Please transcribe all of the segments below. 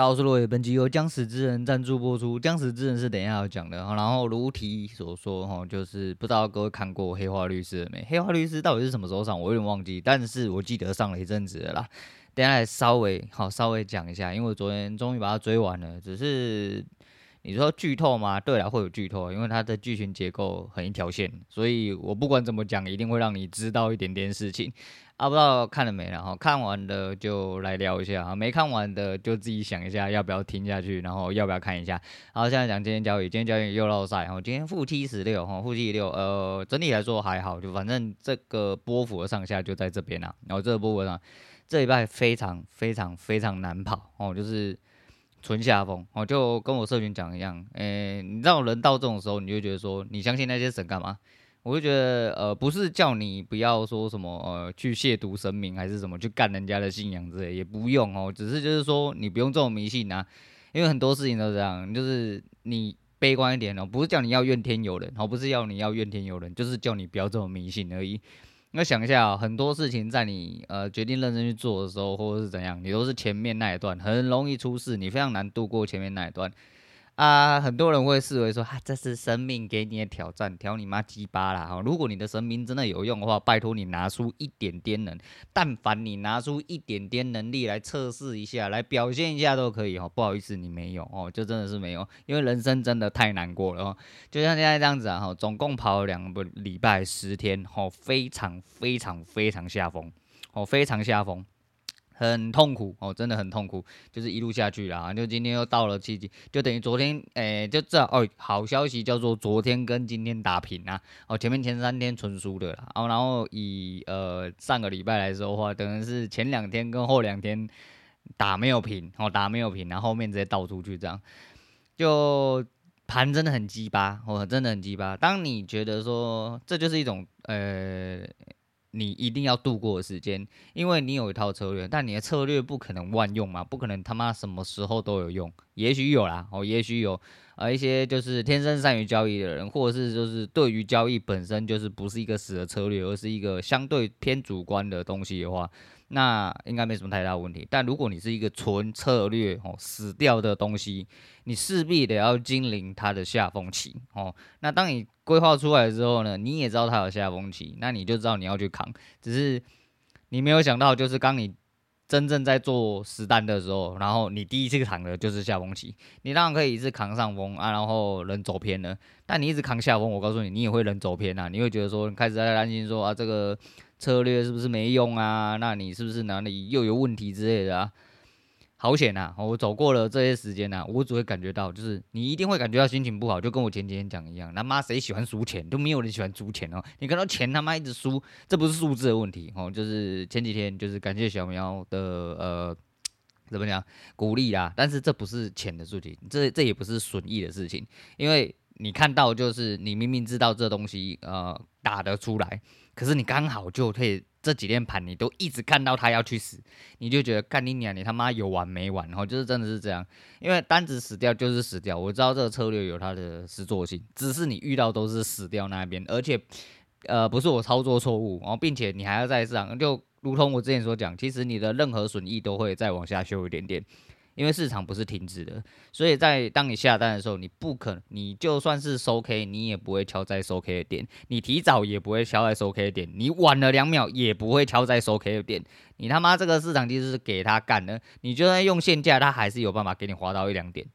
大家好，我是罗伟，本集由僵死之人赞助播出。僵死之人是等一下要讲的，然后如题所说，哈，就是不知道各位看过《黑化律师》没？《黑化律师》到底是什么时候上？我有点忘记，但是我记得上了一阵子了啦。等下来稍微好稍微讲一下，因为我昨天终于把它追完了。只是你说剧透吗？对了，会有剧透，因为它的剧情结构很一条线，所以我不管怎么讲，一定会让你知道一点点事情。啊，不知道看了没？然后看完的就来聊一下啊，没看完的就自己想一下要不要听下去，然后要不要看一下。然后现在讲今天交易，今天交易又落赛，然后今天负七十六，哈，负七十六，呃，整体来说还好，就反正这个波幅的上下就在这边啊。然后这个波幅上，这礼拜非常非常非常难跑哦，就是纯下风哦，就跟我社群讲一样，诶，你知道人到这种时候，你就觉得说，你相信那些神干嘛？我就觉得，呃，不是叫你不要说什么，呃，去亵渎神明，还是什么去干人家的信仰之类，也不用哦。只是就是说，你不用这么迷信啊，因为很多事情都是这样，就是你悲观一点哦，不是叫你要怨天尤人，哦，不是要你要怨天尤人，就是叫你不要这么迷信而已。那想一下啊，很多事情在你呃决定认真去做的时候，或者是怎样，你都是前面那一段很容易出事，你非常难度过前面那一段。啊，很多人会视为说，啊，这是生命给你的挑战，挑你妈鸡巴啦！哈，如果你的神明真的有用的话，拜托你拿出一点点能，但凡你拿出一点点能力来测试一下，来表现一下都可以哈。不好意思，你没有哦，就真的是没有，因为人生真的太难过了哦。就像现在这样子啊，哈，总共跑了两个礼拜十天，哈，非常非常非常下风，哦，非常下风。很痛苦哦，真的很痛苦，就是一路下去啦。就今天又到了七级，就等于昨天，诶、欸，就这哦，好消息叫做昨天跟今天打平啊。哦，前面前三天纯输的啦。哦，然后以呃上个礼拜来说的话，等于是前两天跟后两天打没有平，哦，打没有平，然后后面直接倒出去这样，就盘真的很鸡巴，哦，真的很鸡巴。当你觉得说这就是一种呃。你一定要度过的时间，因为你有一套策略，但你的策略不可能万用嘛，不可能他妈什么时候都有用，也许有啦，哦，也许有，啊、一些就是天生善于交易的人，或者是就是对于交易本身就是不是一个死的策略，而是一个相对偏主观的东西的话。那应该没什么太大问题，但如果你是一个纯策略哦死掉的东西，你势必得要精灵它的下风期哦。那当你规划出来之后呢，你也知道它有下风期，那你就知道你要去扛。只是你没有想到，就是当你真正在做实单的时候，然后你第一次扛的就是下风期，你当然可以一直扛上风啊，然后人走偏了。但你一直扛下风，我告诉你，你也会人走偏啊，你会觉得说开始在担心说啊这个。策略是不是没用啊？那你是不是哪里又有问题之类的啊？好险呐！我走过了这些时间呐，我只会感觉到，就是你一定会感觉到心情不好，就跟我前几天讲一样。他妈谁喜欢输钱？都没有人喜欢输钱哦。你看到钱他妈一直输，这不是数字的问题哦，就是前几天就是感谢小苗的呃怎么讲鼓励啦，但是这不是钱的事情，这这也不是损益的事情，因为你看到就是你明明知道这东西呃打得出来。可是你刚好就可以这几天盘，你都一直看到他要去死，你就觉得干你娘，你他妈有完没完？然后就是真的是这样，因为单子死掉就是死掉。我知道这个策略有它的实作性，只是你遇到都是死掉那边，而且呃不是我操作错误，然后并且你还要在市场，就如同我之前所讲，其实你的任何损益都会再往下修一点点。因为市场不是停止的，所以在当你下单的时候，你不可能，你就算是收 K，你也不会敲在收 K 的点，你提早也不会敲在收 K 的点，你晚了两秒也不会敲在收 K 的点，你他妈这个市场其实是给他干的，你就算用现价，他还是有办法给你划到一两点。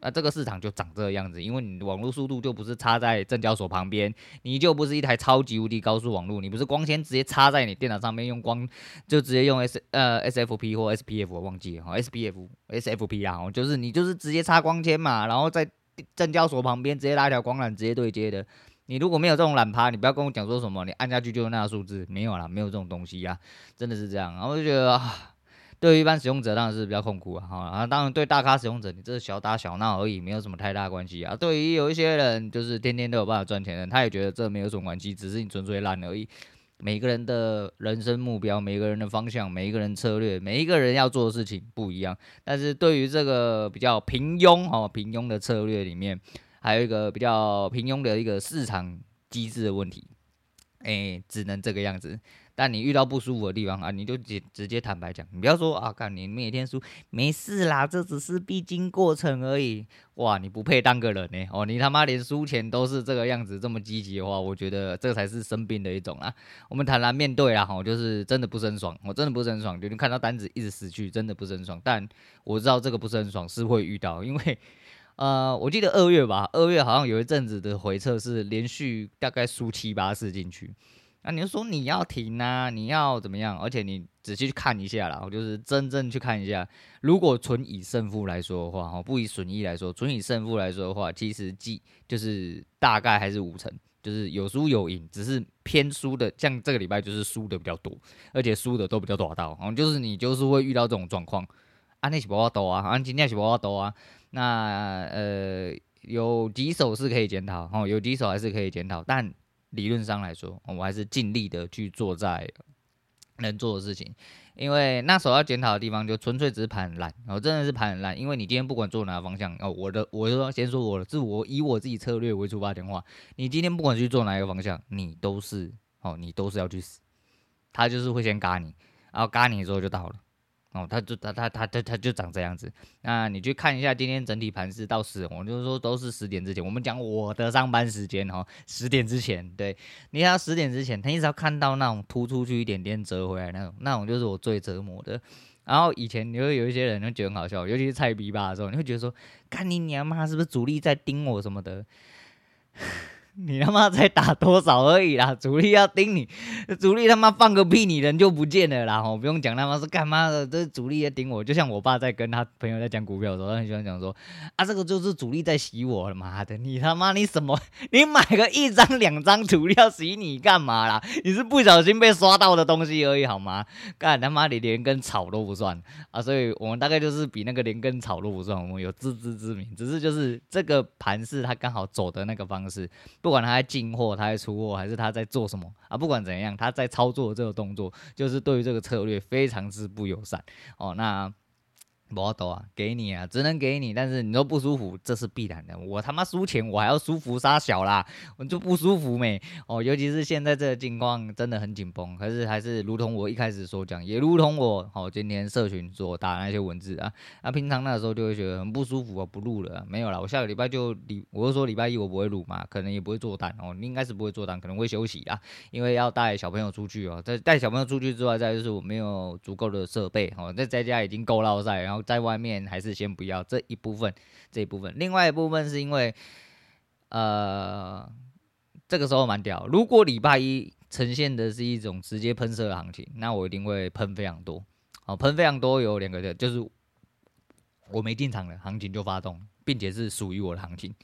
那这个市场就长这个样子，因为你网络速度就不是插在证交所旁边，你就不是一台超级无敌高速网络，你不是光纤直接插在你电脑上面用光，就直接用 S 呃 SFP 或 SPF 我忘记了 SPF SFP 啊，就是你就是直接插光纤嘛，然后在证交所旁边直接拉一条光缆直接对接的。你如果没有这种懒趴，你不要跟我讲说什么，你按下去就是那个数字，没有啦，没有这种东西呀，真的是这样，然后我就觉得啊。对于一般使用者当然是比较痛苦啊，哈啊，当然对大咖使用者，你这是小打小闹而已，没有什么太大关系啊。对于有一些人，就是天天都有办法赚钱的，他也觉得这没有什么关系，只是你纯粹烂而已。每个人的人生目标，每个人的方向，每一个人策略，每一个人要做的事情不一样。但是对于这个比较平庸哦，平庸的策略里面，还有一个比较平庸的一个市场机制的问题，哎，只能这个样子。但你遇到不舒服的地方啊，你就直直接坦白讲，你不要说啊，看你每天输没事啦，这只是必经过程而已。哇，你不配当个人呢！哦，你他妈连输钱都是这个样子，这么积极的话，我觉得这才是生病的一种啊。我们坦然面对啦，哈，就是真的不是很爽，我真的不是很爽，就你看到单子一直死去，真的不是很爽。但我知道这个不是很爽，是会遇到，因为呃，我记得二月吧，二月好像有一阵子的回撤是连续大概输七八次进去。那、啊、你就说你要停啊，你要怎么样？而且你仔细去看一下啦，我就是真正去看一下。如果纯以胜负来说的话，哈，不以损益来说，纯以胜负来说的话，其实即就是大概还是五成，就是有输有赢，只是偏输的。像这个礼拜就是输的比较多，而且输的都比较大道，哦，就是你就是会遇到这种状况。啊，那是不要多啊，啊，今天是不要多啊。那呃，有几手是可以检讨，哦，有几手还是可以检讨，但。理论上来说，我还是尽力的去做在能做的事情，因为那时候要检讨的地方就纯粹只是盘很烂，我真的是盘很烂。因为你今天不管做哪个方向，哦，我的我就说先说我的，是我以我自己策略为出发点的话，你今天不管去做哪一个方向，你都是哦，你都是要去死，他就是会先嘎你，然后嘎你之后就到了。哦，他就他他他他他就长这样子。那你去看一下今天整体盘势到十，我就是说都是十点之前。我们讲我的上班时间哦，十点之前。对，你要十点之前，他一直要看到那种突出去一点点折回来那种，那种就是我最折磨的。然后以前你会有一些人就觉得很好笑，尤其是菜逼吧的时候，你会觉得说，看你娘妈是不是主力在盯我什么的。你他妈才打多少而已啦！主力要盯你，主力他妈放个屁，你人就不见了啦！我，不用讲他妈是干嘛的，这主力在盯我。就像我爸在跟他朋友在讲股票的时候，他很喜欢讲说：“啊，这个就是主力在洗我了，妈的！你他妈你什么？你买个一张两张主力要洗你干嘛啦？你是不小心被刷到的东西而已，好吗？干他妈你连根草都不算啊！所以我们大概就是比那个连根草都不算，我们有自知之明，只是就是这个盘势他刚好走的那个方式。”不管他在进货，他在出货，还是他在做什么啊？不管怎样，他在操作这个动作，就是对于这个策略非常之不友善哦。那。不多啊，给你啊，只能给你。但是你都不舒服，这是必然的。我他妈输钱，我还要舒服杀小啦，我就不舒服没哦。尤其是现在这个境况真的很紧绷，可是还是如同我一开始所讲，也如同我哦今天社群所打那些文字啊，那、平常那时候就会觉得很不舒服啊，不录了、没有了。我下个礼拜就礼，我就说礼拜一我不会录嘛，可能也不会做单哦，应该是不会做单，可能会休息啊，因为要带小朋友出去哦。在带小朋友出去之外，再就是我没有足够的设备哦，在在家已经够落赛，然后在外面还。是先不要这一部分，这一部分，另外一部分是因为，呃，这个时候蛮屌。如果礼拜一呈现的是一种直接喷射的行情，那我一定会喷非常多。哦，喷非常多有两个的，就是我没进场的行情就发动，并且是属于我的行情。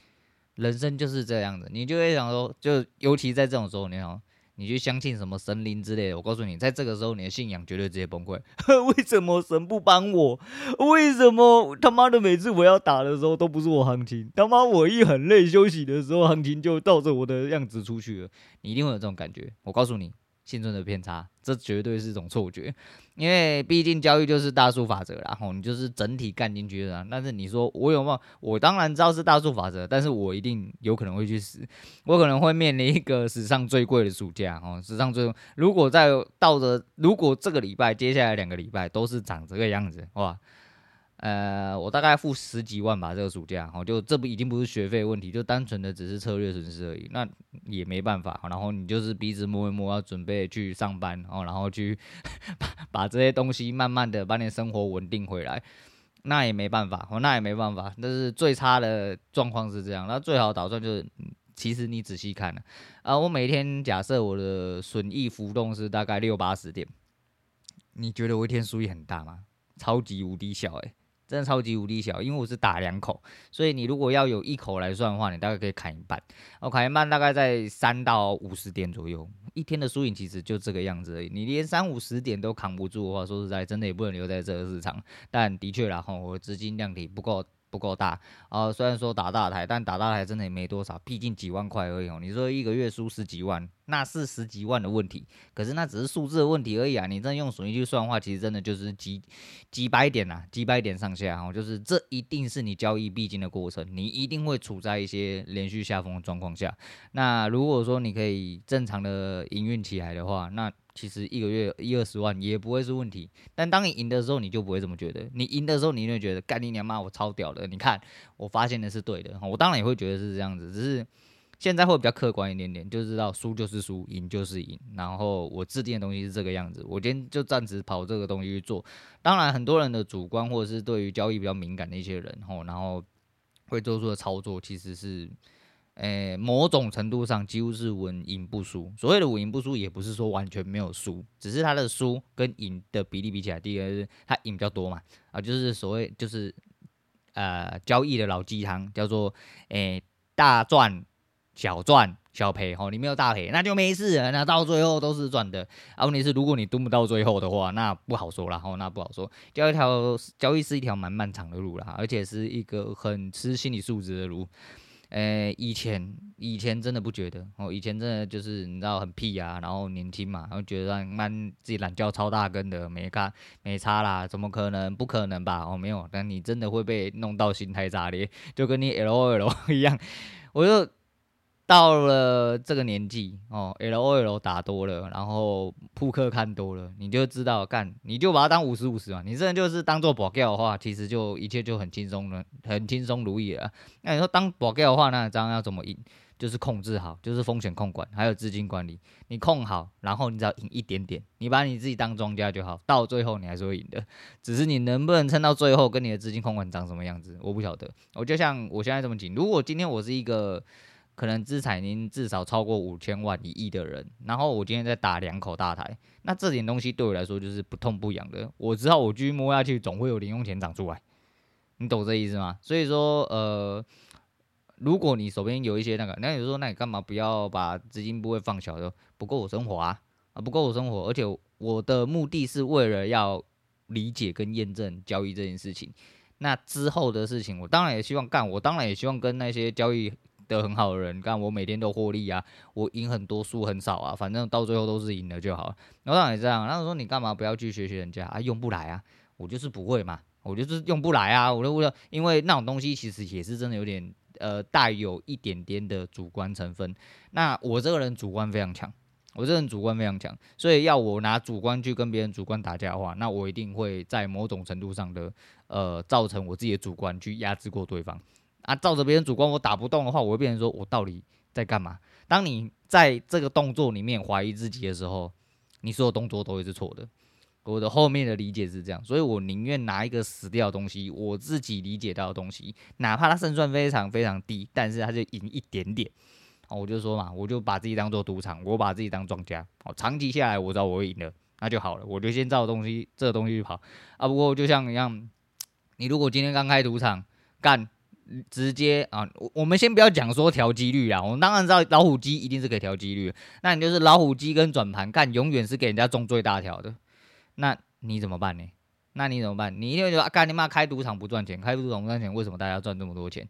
人生就是这样子，你就会想说，就尤其在这种时候，你好。你去相信什么神灵之类的？我告诉你，在这个时候，你的信仰绝对直接崩溃。为什么神不帮我？为什么他妈的每次我要打的时候都不是我行情？他妈我一很累休息的时候，行情就照着我的样子出去了。你一定会有这种感觉。我告诉你。幸存的偏差，这绝对是一种错觉，因为毕竟交易就是大数法则啦，吼，你就是整体干进去的。但是你说我有没有？我当然知道是大数法则，但是我一定有可能会去死，我可能会面临一个史上最贵的暑假，哦，史上最，如果在到着，如果这个礼拜接下来两个礼拜都是长这个样子，哇！呃，我大概付十几万吧，这个暑假，哦，就这不已经不是学费问题，就单纯的只是策略损失而已，那也没办法，然后你就是鼻子摸一摸，要准备去上班，哦，然后去把把这些东西慢慢的把你的生活稳定回来，那也没办法，那也没办法，但是最差的状况是这样，那最好打算就是，其实你仔细看啊，啊，我每天假设我的损益浮动是大概六八十点，你觉得我一天收益很大吗？超级无敌小，欸，真的超级无敌小，因为我是打两口，所以你如果要有一口来算的话，你大概可以砍一半。我砍一半大概在三到五十点左右，一天的输赢其实就这个样子而已。你连三五十点都扛不住的话，说实在，真的也不能留在这个市场。但的确然后，我资金量体不够。不够大啊、虽然说打大台，但打大台真的也没多少，毕竟几万块而已哦。你说一个月输十几万，那是十几万的问题，可是那只是数字的问题而已啊！你真的用损益去算的话，其实真的就是几几百点呐，几百点上下哦。就是这一定是你交易必经的过程，你一定会处在一些连续下风的状况下。那如果说你可以正常的营运起来的话，那其实一个月一二十万也不会是问题。但当你赢的时候，你就不会这么觉得。你赢的时候，你就会觉得干你娘妈，我超屌的！你看，我发现的是对的。我当然也会觉得是这样子，只是现在会比较客观一点点，就知道输就是输，赢就是赢。然后我制定的东西是这个样子，我今天就暂时跑这个东西去做。当然，很多人的主观或者是对于交易比较敏感的一些人，吼，然后会做出的操作其实是。诶、某种程度上几乎是稳赢不输。所谓的稳赢不输，也不是说完全没有输，只是他的输跟赢的比例比起来，第一个是他赢比较多嘛，啊，就是所谓就是呃交易的老鸡汤，叫做诶、大赚小赚小赔，吼，你没有大赔那就没事，那到最后都是赚的。啊，问题是如果你蹲不到最后的话，那不好说了，吼，那不好说。交一条交易是一条蛮漫长的路啦，而且是一个很吃心理素质的路。诶、以前以前真的不觉得哦，以前真的就是你知道很屁啊，然后年轻嘛，然后觉得慢自己懒觉超大根的，没差没差啦，怎么可能？不可能吧？哦，没有，但你真的会被弄到心态炸裂，就跟你 LOL 一样，我就。到了这个年纪哦，LOL 打多了，然后扑克看多了，你就知道干，你就把它当五十五十嘛。你这就是当做保钓的话，其实就一切就很轻松了，很轻松如意了。那你说当保钓的话，那张要怎么赢？就是控制好，就是风险控管，还有资金管理。你控好，然后你只要赢一点点，你把你自己当庄家就好，到最后你还是会赢的。只是你能不能撑到最后，跟你的资金控管长什么样子，我不晓得。我就像我现在这么紧，如果今天我是一个。可能资产您至少超过五千万一亿的人，然后我今天再打两口大台，那这点东西对我来说就是不痛不痒的。我知道我继续摸下去，总会有零用钱长出来，你懂这意思吗？所以说，呃，如果你手边有一些那个，那你说，那你干嘛不要把资金部位放小的？不够我生活啊，啊，不够我生活，而且我的目的是为了要理解跟验证交易这件事情。那之后的事情，我当然也希望干，我当然也希望跟那些交易。的很好的人，干我每天都获利啊，我赢很多，输很少啊，反正到最后都是赢了就好了。然后当然也这样，然后说你干嘛不要去学学人家啊？用不来啊，我就是不会嘛，我就是用不来啊，我就为了因为那种东西其实也是真的有点呃带有一点点的主观成分。那我这个人主观非常强，我这人主观非常强，所以要我拿主观去跟别人主观打架的话，那我一定会在某种程度上的呃造成我自己的主观去压制过对方。啊，照着别人主观，我打不动的话，我会变成说我到底在干嘛？当你在这个动作里面怀疑自己的时候，你所有动作都会是错的。我的后面的理解是这样，所以我宁愿拿一个死掉的东西，我自己理解到的东西，哪怕它胜算非常非常低，但是它就赢一点点。哦，我就说嘛，我就把自己当做赌场，我把自己当庄家。哦，长期下来，我知道我会赢的，那就好了。我就先照东西这个东西去跑啊。不过就像一样，你如果今天刚开赌场干。直接啊，我我们先不要讲说调几率啊，我们当然知道老虎机一定是可以调几率，那你就是老虎机跟转盘干，永远是给人家中最大条的，那你怎么办呢？那你怎么办？你一定会觉得，干你妈开赌场不赚钱，开赌场不赚钱，为什么大家赚这么多钱？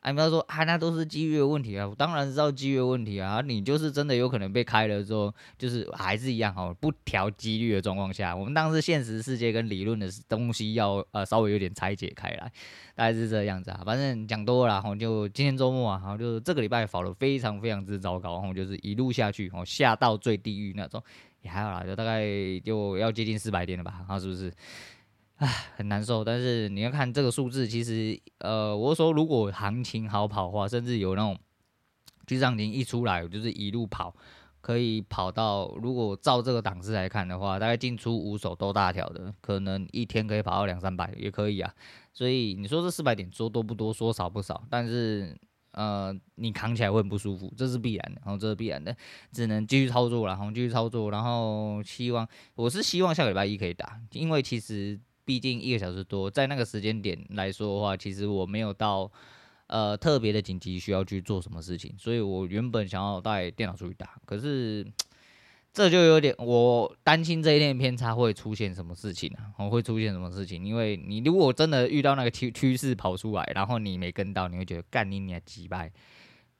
哎，不要说啊，那都是机遇的问题啊！我当然知道机遇的问题啊。你就是真的有可能被开了之后，就是还是一样哈，不调机率的状况下，我们当时现实世界跟理论的东西要呃稍微有点拆解开来，大概是这样子啊。反正讲多了，然后就今天周末啊，然后就这个礼拜跑了非常非常之糟糕，然后就是一路下去，哦下到最地狱那种，也还好啦，就大概就要接近四百点了吧，然后是不是？唉，很难受。但是你要看这个数字，其实，呃，我说如果行情好跑的话，甚至有那种居上停一出来，就是一路跑，可以跑到，如果照这个档次来看的话，大概进出五手都大条的，可能一天可以跑到两三百也可以啊。所以你说这四百点说多不多，说少不少，但是，呃，你扛起来会很不舒服，这是必然的，然后这是必然的，只能继续操作了，然后继续操作，然后希望，我是希望下个礼拜一可以打，因为其实。毕竟一个小时多，在那个时间点来说的话，其实我没有到呃特别的紧急需要去做什么事情，所以我原本想要带电脑出去打，可是这就有点我担心这一天偏差会出现什么事情啊？我会出现什么事情？因为你如果真的遇到那个趋趋势跑出来，然后你没跟到，你会觉得干你你还击败，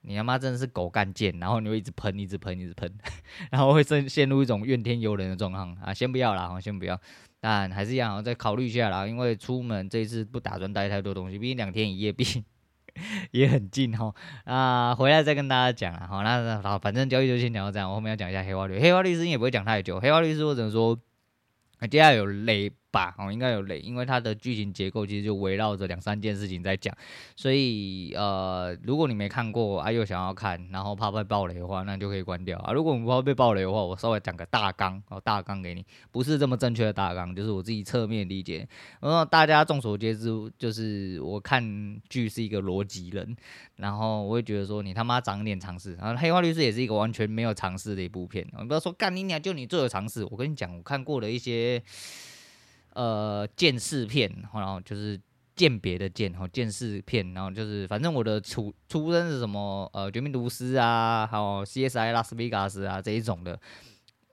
你他妈真的是狗干贱，然后你会一直喷，一直喷，一直喷，然后会陷陷入一种怨天尤人的状况啊！先不要啦，先不要。但还是一样，再考虑一下啦。因为出门这一次不打算带太多东西，毕竟两天一夜，毕竟 也很近哈。啊，回来再跟大家讲啊。好，那好，反正交易就先讲到这样。我后面要讲一下黑化律，黑化律师也不会讲太久。黑化律师我只能说，接下来有雷。吧，哦，应该有雷，因为它的剧情结构其实就围绕着两三件事情在讲，所以呃，如果你没看过啊，又想要看，然后怕被爆雷的话，那就可以关掉啊。如果你不怕被爆雷的话，我稍微讲个大纲哦，大纲给你，不是这么正确的大纲，就是我自己侧面理解。然后大家众所皆知，就是我看剧是一个逻辑人，然后我会觉得说你他妈长点常识。然后《黑化律师》也是一个完全没有尝试的一部片，你不要说干你娘，就你最有尝试。我跟你讲，我看过的一些。呃，剑士片，然后就是鉴别的剑，然后鉴识片，然后就是反正我的出出身是什么呃，绝命毒师啊，还有 CSI 拉斯维加斯啊这一种的。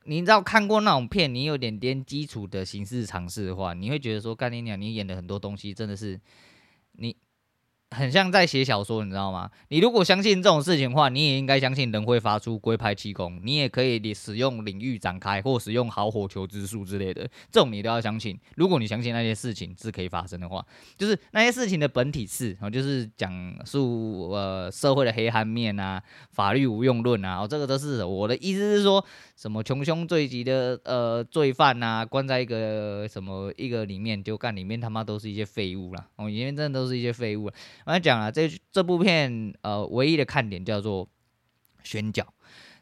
你知道看过那种片，你有点点基础的形式尝试的话，你会觉得说，干你娘，你演的很多东西真的是。很像在写小说，你知道吗？你如果相信这种事情的话，你也应该相信人会发出龟派气功，你也可以使用领域展开或使用好火球之术之类的，这种你都要相信。如果你相信那些事情是可以发生的话，就是那些事情的本体是，就是讲述呃社会的黑暗面啊，法律无用论啊，这个都是我的意思是说。什么穷凶最极的呃罪犯呐、啊，关在一个什么一个里面就干，里面他妈都是一些废物啦，哦，里面真的都是一些废物。我跟你讲啊，这这部片呃唯一的看点叫做选角。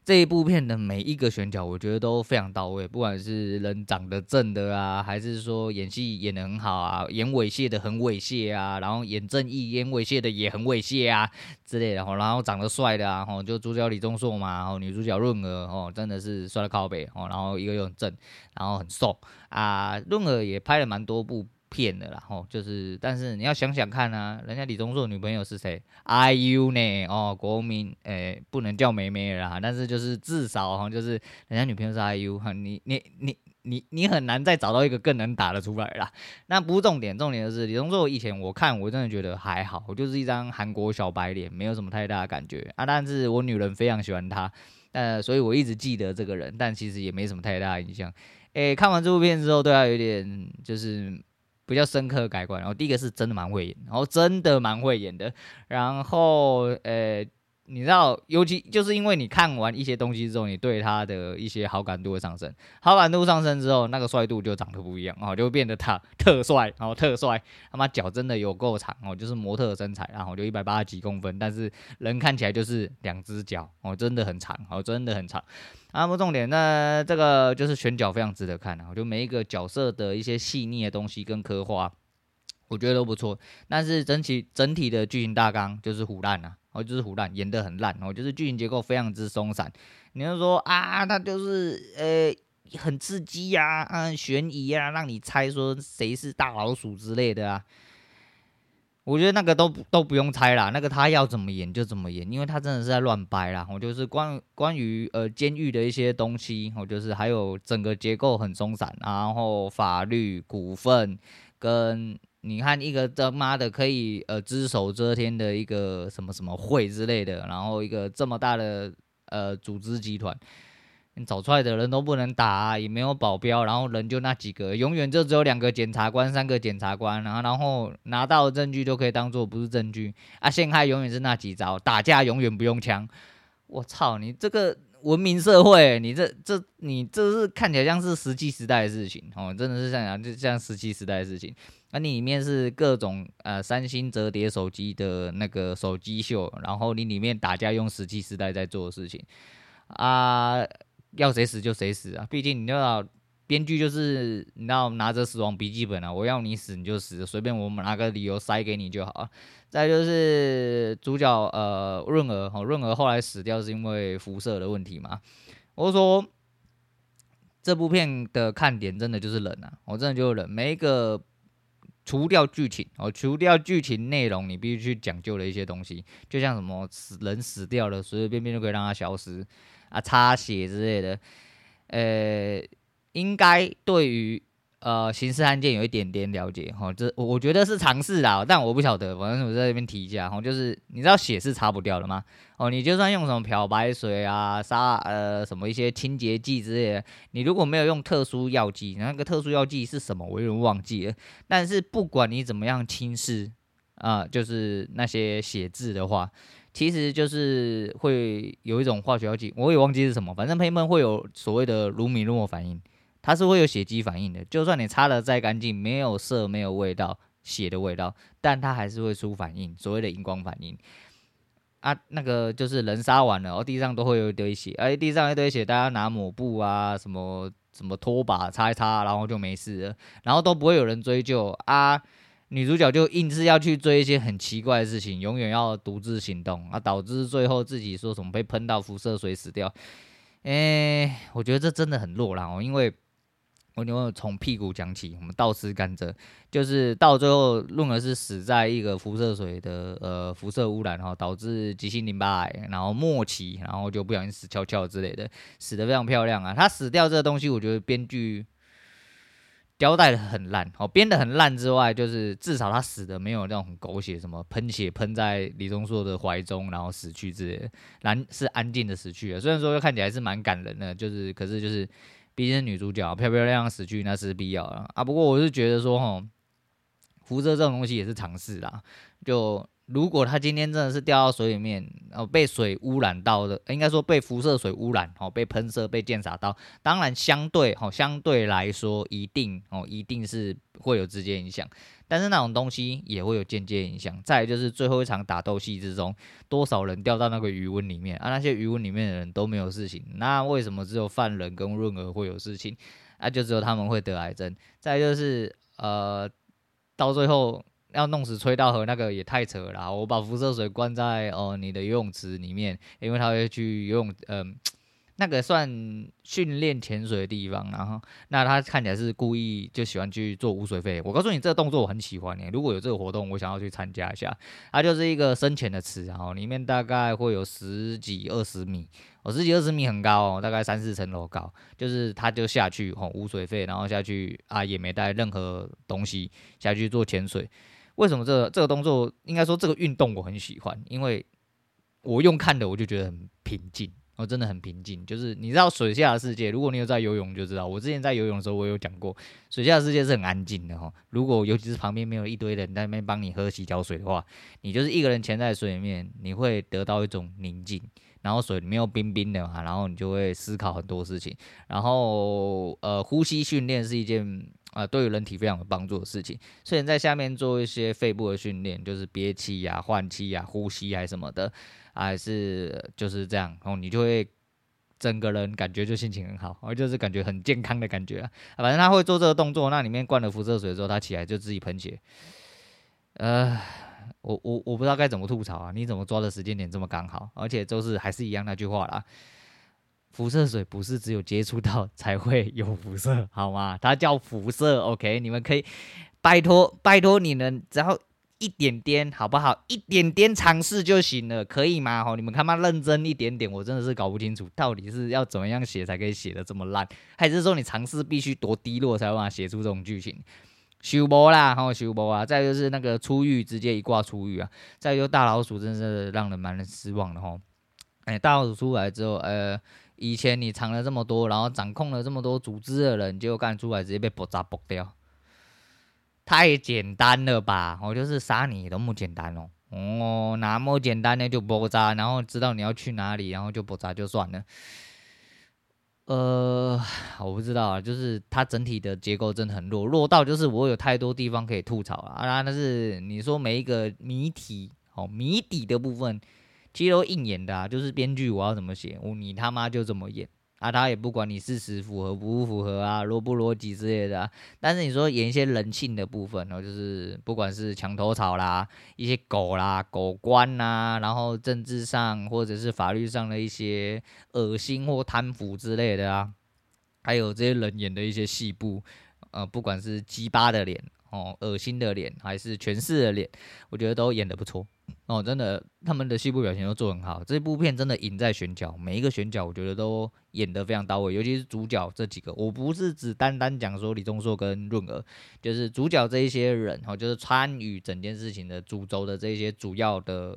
这一部片的每一个选角，我觉得都非常到位，不管是人长得正的啊，还是说演戏演得很好啊，演猥亵的很猥亵啊，然后演正义演猥亵的也很猥亵啊之类的，然后长得帅的啊，就主角李钟硕嘛，然后女主角润儿哦，真的是帅的靠北哦，然后一个又很正，然后很瘦啊，润儿也拍了蛮多部。骗的啦，吼，就是，但是你要想想看啊，人家李钟硕女朋友是谁？IU 呢？哦，国民，诶、不能叫妹妹啦，但是就是至少哈，就是人家女朋友是 IU，哈，你你你你你很难再找到一个更能打的出来啦。那不是重点，重点就是李钟硕以前我看我真的觉得还好，我就是一张韩国小白脸，没有什么太大的感觉啊。但是我女人非常喜欢他，呃，所以我一直记得这个人，但其实也没什么太大的印象。诶、看完这部片之后，对他有点就是。比较深刻的改观，然后第一个是真的蛮会演，然后真的蛮会演的，然后呃，你知道，尤其就是因为你看完一些东西之后，你对他的一些好感度会上升，好感度上升之后，那个帅度就长得不一样哦，就变得他特帅，然后特帅，他妈脚真的有够长哦，就是模特身材，然后就一百八十几公分，但是人看起来就是两只脚哦，真的很长哦，真的很长。啊，不重点，那这个就是选角非常值得看啊！我觉得每一个角色的一些细腻的东西跟刻画，我觉得都不错。但是整体整体的剧情大纲就是唬烂啊，哦，就是胡烂，演得很烂哦，就是剧情结构非常之松散。你就说啊，他就是呃很刺激呀，啊，悬疑呀，让你猜说谁是大老鼠之类的啊。我觉得那个都都不用猜啦，那个他要怎么演就怎么演，因为他真的是在乱掰啦。我就是关关于呃监狱的一些东西，我就是还有整个结构很松散，然后法律、股份跟你看一个他妈的可以呃只手遮天的一个什么什么会之类的，然后一个这么大的呃组织集团。你找出来的人都不能打啊，也没有保镖，然后人就那几个，永远就只有两个检察官、三个检察官，然后然后拿到证据都可以当做不是证据啊，陷害永远是那几招，打架永远不用枪。我操，你这个文明社会，你这这你这是看起来像是石器时代的事情哦，真的是像就像石器时代的事情。那、你里面是各种呃三星折叠手机的那个手机秀，然后你里面打架用石器时代在做的事情啊。要谁死就谁死啊！毕竟你知道，编剧就是你要拿着死亡笔记本啊，我要你死你就死，随便我们拿个理由塞给你就好。再就是主角呃润儿，润儿后来死掉是因为辐射的问题嘛。我说这部片的看点真的就是冷啊，我真的就是冷，每一个除掉剧情哦，除掉剧情内容，你必须去讲究的一些东西，就像什么死人死掉了，随随便便就可以让它消失。啊，擦血之类的，呃，应该对于呃刑事案件有一点点了解哈，这我我觉得是常识啦，但我不晓得，反正我在这边提一下哈，就是你知道血是擦不掉的吗？哦，你就算用什么漂白水啊、杀呃什么一些清洁剂之类的，你如果没有用特殊药剂，那个特殊药剂是什么，我有点忘记了。但是不管你怎么样轻视啊、就是那些写字的话，其实就是会有一种化学药剂，我也忘记是什么，反正喷一喷会有所谓的鲁米诺反应，它是会有血迹反应的。就算你擦得再干净，没有色，没有味道，血的味道，但它还是会出反应，所谓的荧光反应。啊，那个就是人杀完了，然后地上都会有一堆血，哎，地上一堆血，大家拿抹布啊，什么什么拖把擦一擦，然后就没事了，然后都不会有人追究啊。女主角就硬是要去追一些很奇怪的事情，永远要独自行动啊，导致最后自己说什么被喷到辐射水死掉。哎，我觉得这真的很弱啦哦，因为。我就从屁股讲起，我们倒吃甘蔗，就是到最后论的是死在一个辐射水的呃辐射污染，然后导致急性淋巴癌，然后末期，然后就不小心死翘翘之类的，死得非常漂亮啊！他死掉这个东西，我觉得编剧交代的很烂，哦，编的很烂之外，就是至少他死的没有那种狗血，什么喷血喷在李钟硕的怀中，然后死去之类的，然是安静的死去的。虽然说看起来是蛮感人的，就是可是就是。毕竟女主角漂漂亮亮死去，那是必要的啊。不过我是觉得说，吼，辐射这种东西也是常识啦。就如果他今天真的是掉到水里面，哦，被水污染到的，应该说被辐射水污染，哦，被喷射、被溅洒到，当然相对，哦，相对来说，一定，哦，一定是会有直接影响。但是那种东西也会有间接影响。再就是最后一场打斗戏之中，多少人掉到那个鱼温里面啊？那些鱼温里面的人都没有事情，那为什么只有犯人跟润儿会有事情？啊，就只有他们会得癌症。再就是呃，到最后要弄死崔道和那个也太扯了。我把辐射水灌在哦、你的游泳池里面，因为他会去游泳，嗯、那个算训练潜水的地方，然后那他看起来是故意就喜欢去做污水费。我告诉你，这个动作我很喜欢耶。如果有这个活动，我想要去参加一下。它就是一个深潜的池，然后里面大概会有十几二十米，哦，十几二十米很高哦，大概三四层楼高。就是他就下去吼无水费，然后下去啊也没带任何东西下去做潜水。为什么这个这个动作应该说这个运动我很喜欢？因为我用看的我就觉得很平静。我，真的很平静，就是你知道水下的世界，如果你有在游泳就知道。我之前在游泳的时候，我有讲过，水下的世界是很安静的哈。如果尤其是旁边没有一堆人在那边帮你喝洗脚水的话，你就是一个人潜在水里面，你会得到一种宁静。然后水里面又冰冰的嘛，然后你就会思考很多事情。然后呃，呼吸训练是一件啊、对于人体非常有帮助的事情。所以在下面做一些肺部的训练，就是憋气呀、换气呀、呼吸还什么的。还是就是这样，然后你就会整个人感觉就心情很好，而就是感觉很健康的感觉啊。反正他会做这个动作，那里面灌了辐射水之后，他起来就自己喷血。呃，我我我不知道该怎么吐槽啊！你怎么抓的时间点这么刚好？而且就是还是一样那句话啦，辐射水不是只有接触到 才会有辐射，好吗？它叫辐射，OK？你们可以拜托拜托你们，只要。一点点好不好？一点点尝试就行了，可以吗？吼，你们他妈认真一点点，我真的是搞不清楚，到底是要怎么样写才可以写得这么烂，还是说你尝试必须多低落才有办法写出这种剧情？修波啦，吼修波啊！再就是那个出狱直接一挂出狱啊！再就大老鼠，真是让人蛮失望的吼。哎、大老鼠出来之后，呃，以前你藏了这么多，然后掌控了这么多组织的人，结果干出来直接被爆炸爆掉。太简单了吧！我就是杀你都不简单哦。哦，那么简单呢就爆炸，然后知道你要去哪里，然后就爆炸就算了。呃，我不知道啊，就是它整体的结构真的很弱，弱到就是我有太多地方可以吐槽了啊。但是你说每一个谜题哦，谜底的部分其实都硬演的啊，就是编剧我要怎么写，我你他妈就这么演。啊，他也不管你事实符合不符合啊，逻不逻辑之类的啊。但是你说演一些人性的部分，然后就是不管是墙头草啦，一些狗啦、狗官呐，然后政治上或者是法律上的一些恶心或贪腐之类的啊，还有这些人演的一些细部，呃，不管是鸡巴的脸。哦，恶心的脸还是权势的脸，我觉得都演得不错哦，真的，他们的戏部表情都做很好。这部片真的赢在选角，每一个选角我觉得都演得非常到位，尤其是主角这几个。我不是只单单讲说李钟硕跟润儿，就是主角这一些人，哦，就是参与整件事情的主轴的这些主要的。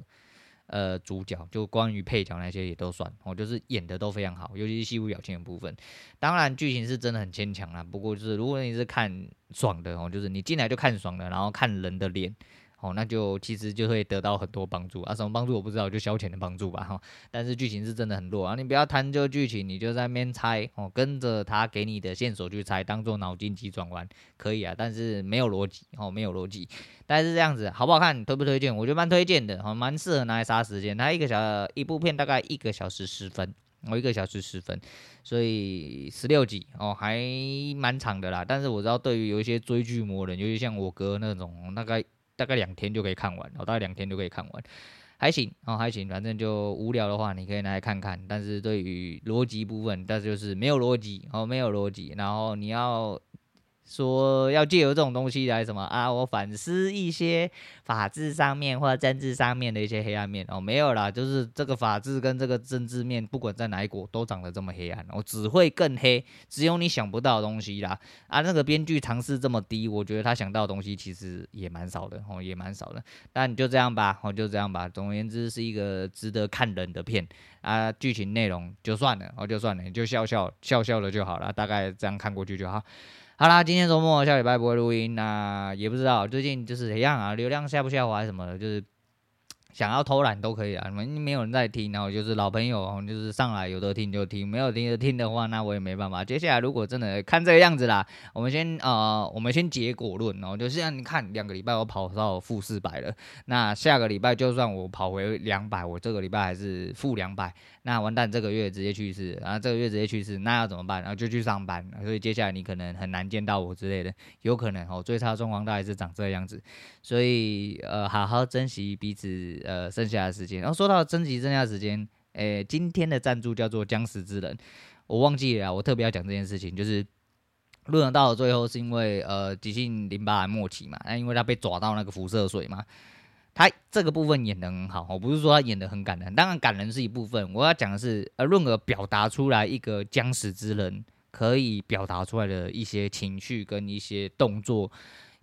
呃，主角就关于配角那些也都算，我、就是演的都非常好，尤其是细部表情的部分。当然剧情是真的很牵强啦，不过就是如果你是看爽的哦，就是你进来就看爽的，然后看人的脸哦，那就其实就会得到很多帮助啊，什么帮助我不知道，就消遣的帮助吧哈。但是剧情是真的很弱啊，你不要贪这个剧情，你就在那边猜哦，跟着他给你的线索去猜，当做脑筋急转弯可以啊，但是没有逻辑哦，没有逻辑。但是这样子好不好看？推不推荐？我觉得蛮推荐的，哦，蛮适合拿来杀时间。它一个小一部片大概一个小时十分，哦，一个小时十分，所以十六集哦，还蛮长的啦。但是我知道对于有一些追剧魔人，尤其像我哥那种，大概。大概两天就可以看完，哦，大概两天就可以看完，还行哦，还行，反正就无聊的话，你可以来看看。但是对于逻辑部分，但是就是没有逻辑哦，没有逻辑，然后你要。说要借由这种东西来什么啊？我反思一些法治上面或政治上面的一些黑暗面哦，没有啦，就是这个法治跟这个政治面，不管在哪一国都长得这么黑暗，我、哦、只会更黑，只有你想不到的东西啦。啊，那个编剧尝试这么低，我觉得他想到的东西其实也蛮少的哦，也蛮少的。但就这样吧，哦，就这样吧。总而言之，是一个值得看人的片啊。剧情内容就算了，哦，就算了，你就笑笑笑笑的就好了，大概这样看过去就好。好啦，今天周末，下礼拜不会录音，那也不知道最近就是怎样啊，流量下不下滑什么的，就是。想要偷懒都可以啊，你们没有人在听，然后就是老朋友，就是上来有的听就听，没有听就听的话，那我也没办法。接下来如果真的看这个样子啦，我们先呃，我们先结果论哦，就是让你看两个礼拜我跑到负四百了，那下个礼拜就算我跑回两百，我这个礼拜还是负两百，那完蛋，这个月直接去世，然后这个月直接去世，那要怎么办？然后就去上班，所以接下来你可能很难见到我之类的，有可能哦，最差状况大概是长这样子，所以呃，好好珍惜彼此。呃，剩下的时间，然后说到征集剩下的时间，诶、今天的赞助叫做僵死之人，我忘记了，我特别要讲这件事情，就是录了到了最后是因为呃急性淋巴癌末期嘛，那因为他被抓到那个辐射水嘛，他这个部分演得很好，我不是说他演得很感人，当然感人是一部分，我要讲的是呃润儿表达出来一个僵死之人可以表达出来的一些情绪跟一些动作。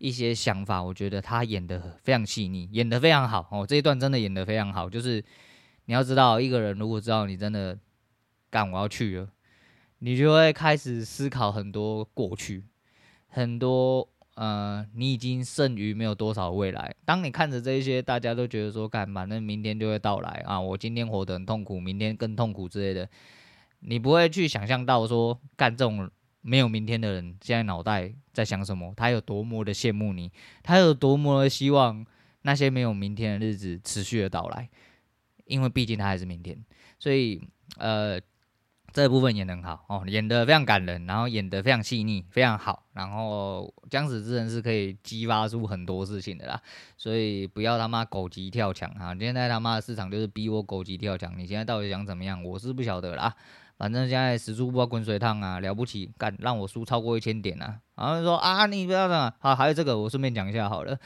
一些想法，我觉得他演得非常细腻，演得非常好哦。这一段真的演得非常好，就是你要知道，一个人如果知道你真的干我要去了，你就会开始思考很多过去，很多呃，你已经剩余没有多少未来。当你看着这一些，大家都觉得说干嘛，那明天就会到来啊，我今天活得很痛苦，明天更痛苦之类的，你不会去想象到说干这种。没有明天的人，现在脑袋在想什么？他有多么的羡慕你，他有多么的希望那些没有明天的日子持续的到来，因为毕竟他还是明天。所以，呃，这部分演得很好哦，演得非常感人，然后演得非常细腻，非常好。然后，将死之人是可以激发出很多事情的啦，所以不要他妈狗急跳墙啊！现在他妈的市场就是逼我狗急跳墙，你现在到底想怎么样？我是不晓得啦。反正现在死猪不怕滚水烫啊，了不起，干让我输超过一千点啊！然后说啊，你不要这样，好，还有这个，我顺便讲一下好了。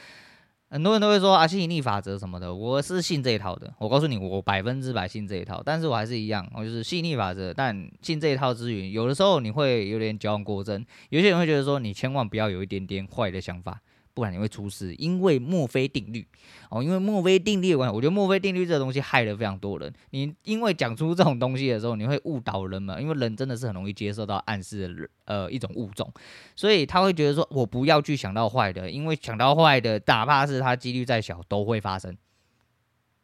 很多人都会说啊，吸引力法则什么的，我是信这一套的。我告诉你，我百分之百信这一套，但是我还是一样，我就是吸引力法则。但信这一套之余，有的时候你会有点矫枉过正，有些人会觉得说，你千万不要有一点点坏的想法。不然你会出事，因为墨菲定律哦，因为墨菲定律的关系，我觉得墨菲定律这个东西害了非常多人。你因为讲出这种东西的时候，你会误导人们，因为人真的是很容易接受到暗示的呃一种物种，所以他会觉得说我不要去想到坏的，因为想到坏的，哪怕是他几率再小都会发生，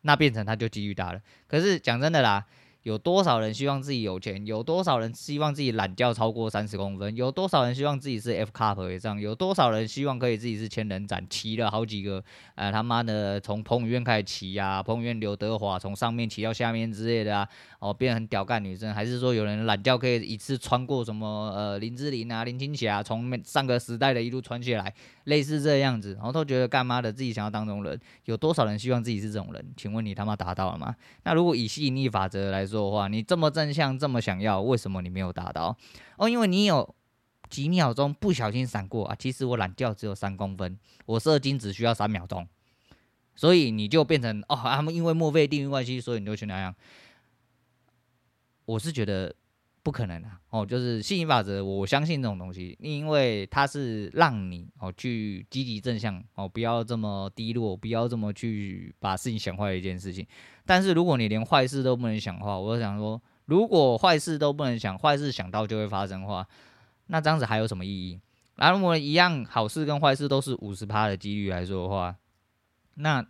那变成他就几率大了。可是讲真的啦。有多少人希望自己有钱？有多少人希望自己懒觉超过三十公分？有多少人希望自己是 F cup 以上？有多少人希望可以自己是千人斩，骑了好几个？呃，他妈的，从彭于晏开始骑呀、啊，彭于晏、刘德华从上面骑到下面之类的啊，哦，变成屌干女生？还是说有人懒觉可以一次穿过什么呃林志玲啊、林青霞，从上个时代的一路穿下来，类似这样子，然后都觉得干妈的自己想要当这种人？有多少人希望自己是这种人？请问你他妈达到了吗？那如果以吸引力法则来说，说的话，你这么正向，这么想要，为什么你没有达到？哦，因为你有几秒钟不小心闪过啊。其实我懒觉只有三公分，我射精只需要三秒钟，所以你就变成哦，他们因为墨菲定律关系，所以你就去那样。我是觉得不可能啊。哦，就是吸引法则，我相信这种东西，因为它是让你哦去积极正向哦，不要这么低落，不要这么去把事情想坏的一件事情。但是如果你连坏事都不能想的话，我就想说，如果坏事都不能想，坏事想到就会发生的话，那这样子还有什么意义？然后我们一样好事跟坏事都是五十趴的几率来说的话，那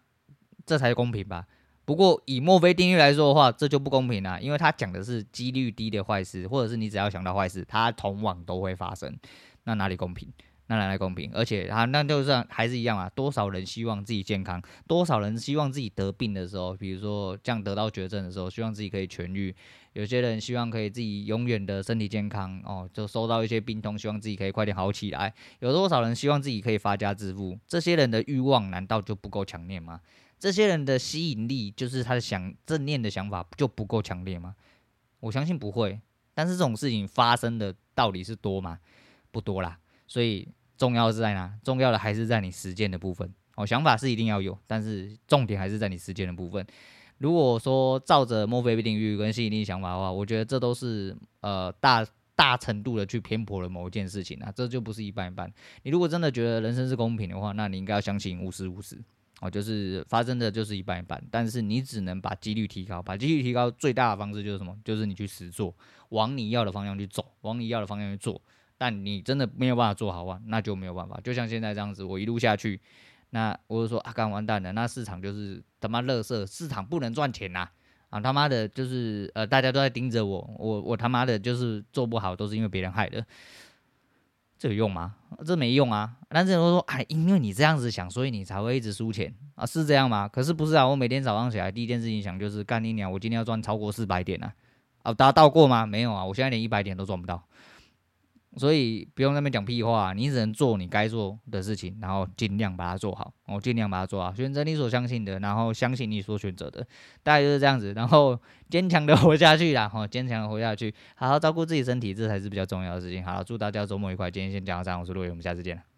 这才公平吧？不过以墨菲定律来说的话，这就不公平了，因为他讲的是几率低的坏事，或者是你只要想到坏事，它同往都会发生，那哪里公平？那哪来公平？而且他那就算还是一样啊，多少人希望自己健康，多少人希望自己得病的时候，比如说这样得到绝症的时候，希望自己可以痊愈；有些人希望可以自己永远的身体健康哦，就收到一些病痛，希望自己可以快点好起来。有多少人希望自己可以发家致富？这些人的欲望难道就不够强烈吗？这些人的吸引力，就是他的想正念的想法就不够强烈吗？我相信不会。但是这种事情发生的道理是多吗？不多啦。所以重要是在哪？重要的还是在你实践的部分。哦，想法是一定要有，但是重点还是在你实践的部分。如果说照着墨菲定律跟吸引力想法的话，我觉得这都是呃大大程度的去偏颇了某一件事情啊，这就不是一般一般。你如果真的觉得人生是公平的话，那你应该要相信五十五十哦，就是发生的就是一半一半。但是你只能把几率提高，把几率提高最大的方式就是什么？就是你去实做，往你要的方向去走，往你要的方向去做。但你真的没有办法做好啊，那就没有办法。就像现在这样子，我一路下去，那我就说啊，干完蛋了，那市场就是他妈垃圾，市场不能赚钱呐！啊他妈的，就是呃大家都在盯着我，我我他妈的就是做不好，都是因为别人害的，这有用吗？这没用啊！但是我说，哎，因为你这样子想，所以你才会一直输钱啊，是这样吗？可是不是啊，我每天早上起来第一件事情想就是干你娘，我今天要赚超过四百点啊！啊，达到过吗？没有啊，我现在连一百点都赚不到。所以不用在那边讲屁话，你只能做你该做的事情，然后尽量把它做好。哦尽量把它做好，选择你所相信的，然后相信你所选择的，大概就是这样子。然后坚强的活下去啦，哈，坚强的活下去，好好照顾自己身体，这才是比较重要的事情。好了，祝大家周末愉快。今天先讲到这，我是陆伟，我们下次见了。